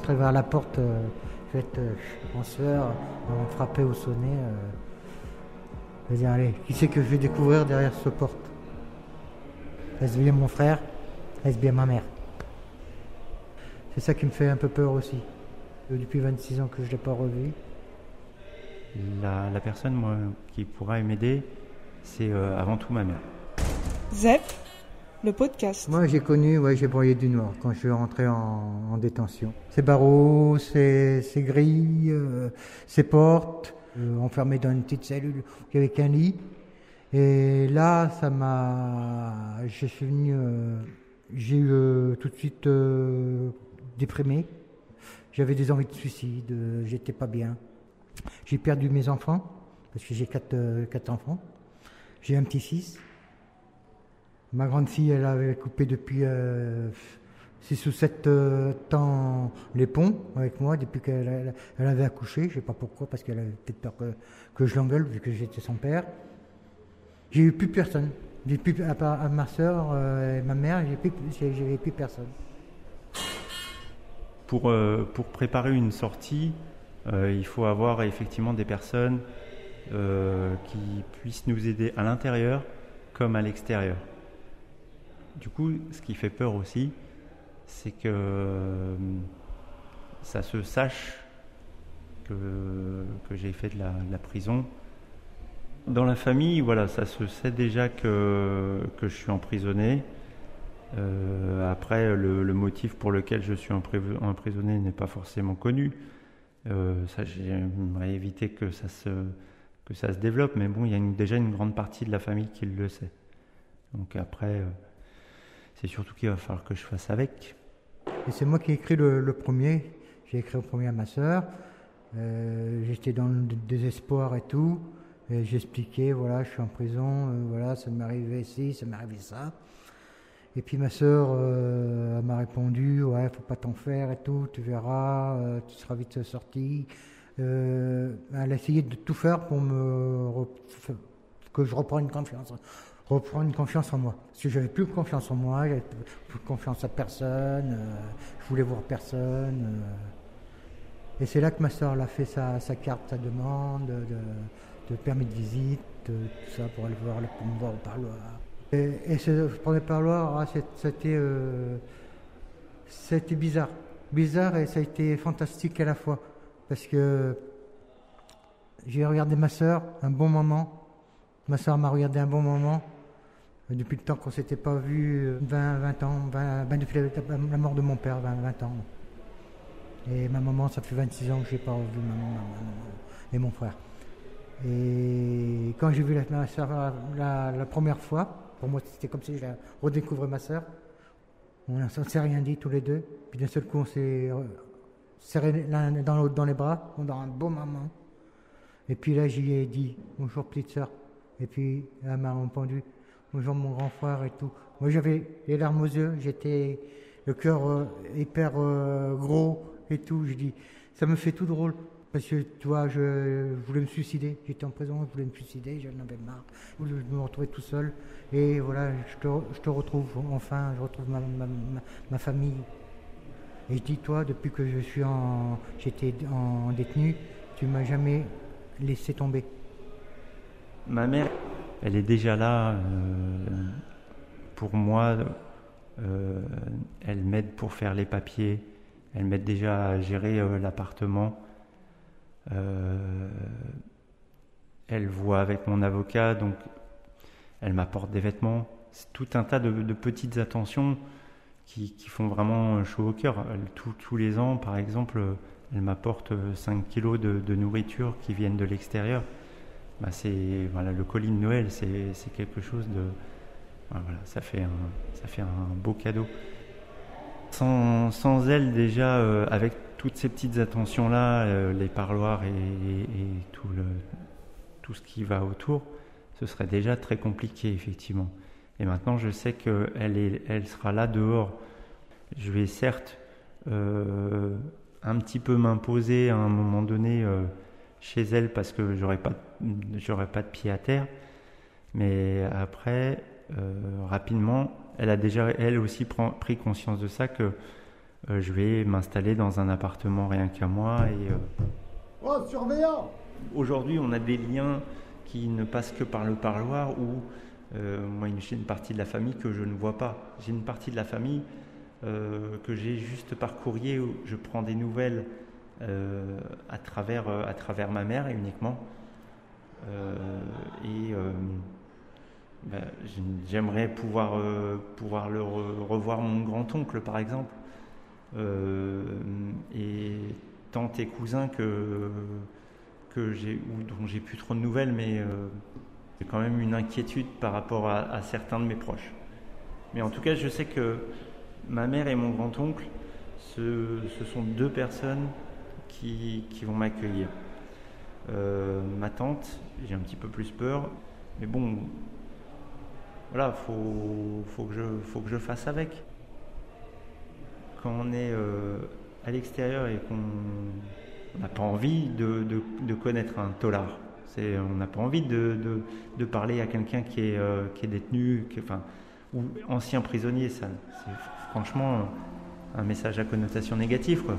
rentrer vers la porte, euh, faite euh, en sueur, on frappait au sonnet. Euh, je vais dire, allez, qui c'est que je vais découvrir derrière cette porte? Est-ce bien mon frère Est-ce bien ma mère C'est ça qui me fait un peu peur aussi. Depuis 26 ans que je ne l'ai pas revu. La, la personne moi, qui pourra m'aider, c'est euh, avant tout ma mère. ZEP, le podcast. Moi, j'ai connu, ouais, j'ai broyé du noir quand je suis rentré en, en détention. Ces barreaux, ces, ces grilles, euh, ces portes, euh, enfermé dans une petite cellule avec un lit. Et là, ça m'a. Je suis venu. euh, j'ai eu euh, tout de suite euh, déprimé. J'avais des envies de suicide, j'étais pas bien. J'ai perdu mes enfants, parce que j'ai quatre, quatre enfants. J'ai un petit-fils. Ma grande fille, elle avait coupé depuis 6 ou 7 temps les ponts avec moi, depuis qu'elle elle- avait accouché. Je ne sais pas pourquoi, parce qu'elle avait peut-être peur que, je l'engueule, vu que j'étais son père. J'ai eu plus personne. Plus, à part ma soeur et ma mère, j'ai plus, plus personne. Pour, euh, préparer une sortie, euh, il faut avoir effectivement des personnes euh, qui puissent nous aider à l'intérieur comme à l'extérieur. Du coup, ce qui fait peur aussi, c'est que euh, ça se sache que, j'ai fait de la, prison. Dans la famille, voilà, ça se sait déjà que, je suis emprisonné. Euh, après, le, motif pour lequel je suis empri- emprisonné n'est pas forcément connu. Euh, j'aimerais éviter que ça se que ça se développe, mais bon, il y a déjà une grande partie de la famille qui le sait. Donc après, c'est surtout qu'il va falloir que je fasse avec. C'est moi qui ai écrit le, le premier. J'ai écrit au premier à ma sœur. Euh, J'étais dans le désespoir et tout. J'expliquais, voilà, je suis en prison, euh, voilà, ça m'est arrivé ci, ça m'est arrivé ça. Et puis ma sœur euh, m'a répondu, ouais, faut pas t'en faire et tout, tu verras, tu seras vite sorti. Elle a essayé de tout faire pour me que je reprenne confiance, reprendre confiance en moi. Parce que j'avais plus confiance en moi, j'avais plus confiance à personne, euh, je voulais voir personne. euh. Et c'est là que ma soeur a fait sa, carte, sa demande de, de permis de visite, euh, tout ça pour aller voir, pour me voir au parloir. Et, et ce premier parloir, ah, c'était euh, bizarre. Bizarre et ça a été fantastique à la fois. Parce que j'ai regardé ma soeur un bon moment. Ma soeur m'a regardé un bon moment. Depuis le temps qu'on s'était pas vu, euh, 20, 20 ans, 20, ben, depuis la, mort de mon père, 20, 20 ans. Et ma maman, ça fait 26 ans que je n'ai pas revu ma maman, ma maman et mon frère. Et quand j'ai vu ma soeur la, première fois, pour moi c'était comme si je redécouvrais ma soeur. On ne s'est rien dit tous les deux. Puis d'un seul coup, on s'est euh, serré l'un dans l'autre dans les bras, dans un beau moment. Et puis là, j'y ai dit bonjour petite sœur. Et puis elle m'a répondu bonjour mon grand frère et tout. Moi j'avais les larmes aux yeux, j'étais le cœur euh, hyper euh, gros et tout. Je dis ça me fait tout drôle parce que tu vois, je, voulais me suicider. J'étais en prison, je voulais me suicider, j'en avais marre. Je voulais me retrouver tout seul. Et voilà, je te, je te retrouve enfin, je retrouve ma, ma, ma- ma famille. Et je dis toi, depuis que je suis en, j'étais en détenu, tu m'as jamais laissé tomber. Ma mère, elle est déjà là euh, pour moi. euh, elle m'aide pour faire les papiers. Elle m'aide déjà à gérer euh, l'appartement. Elle voit avec mon avocat, donc elle m'apporte des vêtements. C'est tout un tas de, petites attentions qui, font vraiment chaud au cœur. Tous- les ans, par exemple, elle m'apporte 5 kilos de nourriture qui viennent de l'extérieur. Bah, c'est voilà le colis de Noël, c'est quelque chose de voilà, ça fait un ça fait un beau cadeau. Sans, sans elle déjà euh, avec toutes ces petites attentions là, les parloirs et, tout le tout ce qui va autour, ce serait déjà très compliqué effectivement. Et maintenant je sais qu'elle elle sera là dehors. Je vais certes euh, un petit peu m'imposer à un moment donné euh, chez elle parce que j'aurais pas j'aurais pas de pied à terre mais après euh, rapidement elle a déjà elle aussi pris conscience de ça que je vais m'installer dans un appartement rien qu'à moi. Et, oh, surveillant Aujourd'hui, on a des liens qui ne passent que par le parloir ou moi, j'ai une partie de la famille que je ne vois pas. J'ai une partie de la famille que j'ai juste par courrier où je prends des nouvelles à, travers, à travers ma mère uniquement. et ben, j'aimerais pouvoir, euh, pouvoir le revoir mon grand-oncle, par exemple, euh, et tant et cousins que, que j'ai, dont j'ai plus trop de nouvelles, mais euh, j'ai quand même une inquiétude par rapport à, certains de mes proches. Mais en tout cas, je sais que ma mère et mon grand-oncle, ce, ce, sont deux personnes qui, vont m'accueillir. ma tante, j'ai un petit peu plus peur, mais bon, voilà, faut, faut, que je, fasse avec. Quand on est euh, à l'extérieur et qu'on n'a pas envie de, connaître un tolard, on n'a pas envie de, parler à quelqu'un qui est, euh, détenu, enfin, ou ancien prisonnier, ça, c'est franchement un message à connotation négative. Quoi.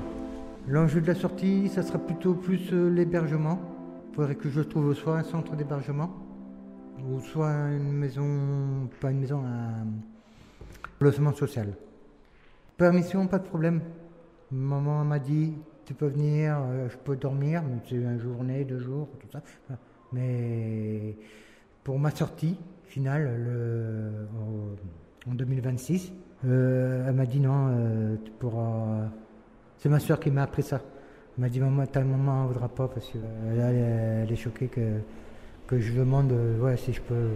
L'enjeu de la sortie, ça sera plutôt plus euh, l'hébergement. Il faudrait que je trouve soit un centre d'hébergement, ou soit une maison, pas une maison, un logement social. Permission, pas de problème. Maman m'a dit, tu peux venir, euh, je peux dormir, c'est une journée, deux jours, tout ça. Mais pour ma sortie finale le, en 2026, euh, elle m'a dit non, tu pourras. C'est ma soeur qui m'a appris ça. Elle m'a dit maman, ta maman ne voudra pas parce qu'elle elle est choquée que que je demande ouais, si je peux.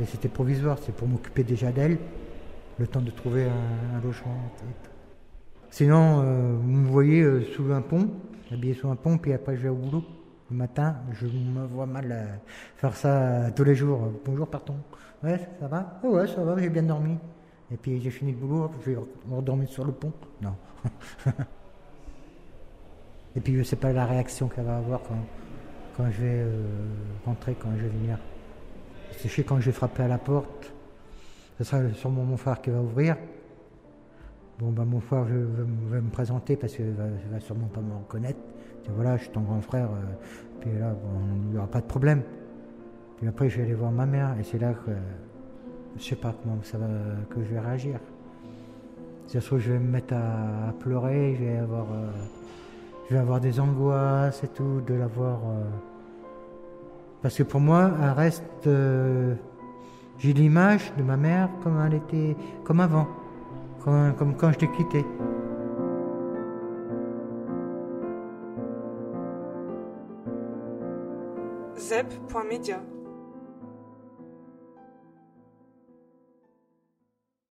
Et c'était provisoire, c'est pour m'occuper déjà d'elle, le temps de trouver un, logement. Sinon, euh, vous me voyez euh, sous un pont, habillé sous un pont, puis après je vais au boulot. Le matin, je me vois mal euh, faire ça tous les jours. Bonjour, partons. Ouais, ça va? Ouais, ça va, j'ai bien dormi. Et puis j'ai fini le boulot, je vais redormir sur le pont. Non. Et puis je sais pas la réaction qu'elle va avoir quand, quand je vais euh, rentrer, quand je vais venir. Je sais quand je vais frapper à la porte, ce sera sûrement mon frère qui va ouvrir. Bon, ben, mon frère va me présenter parce qu'il va, va sûrement pas me reconnaître. Dire, voilà, je suis ton grand frère. Euh, puis là, il n'y aura pas de problème. Puis après, je vais aller voir ma mère et c'est là que je sais pas comment ça va, que je vais réagir. Si ça je vais me mettre à, pleurer, je vais avoir. Euh, je vais avoir des angoisses et tout, de l'avoir. Euh, parce que pour moi, elle reste. Euh, j'ai l'image de ma mère comme elle était, comme avant, comme, quand je t'ai quitté. Zep.media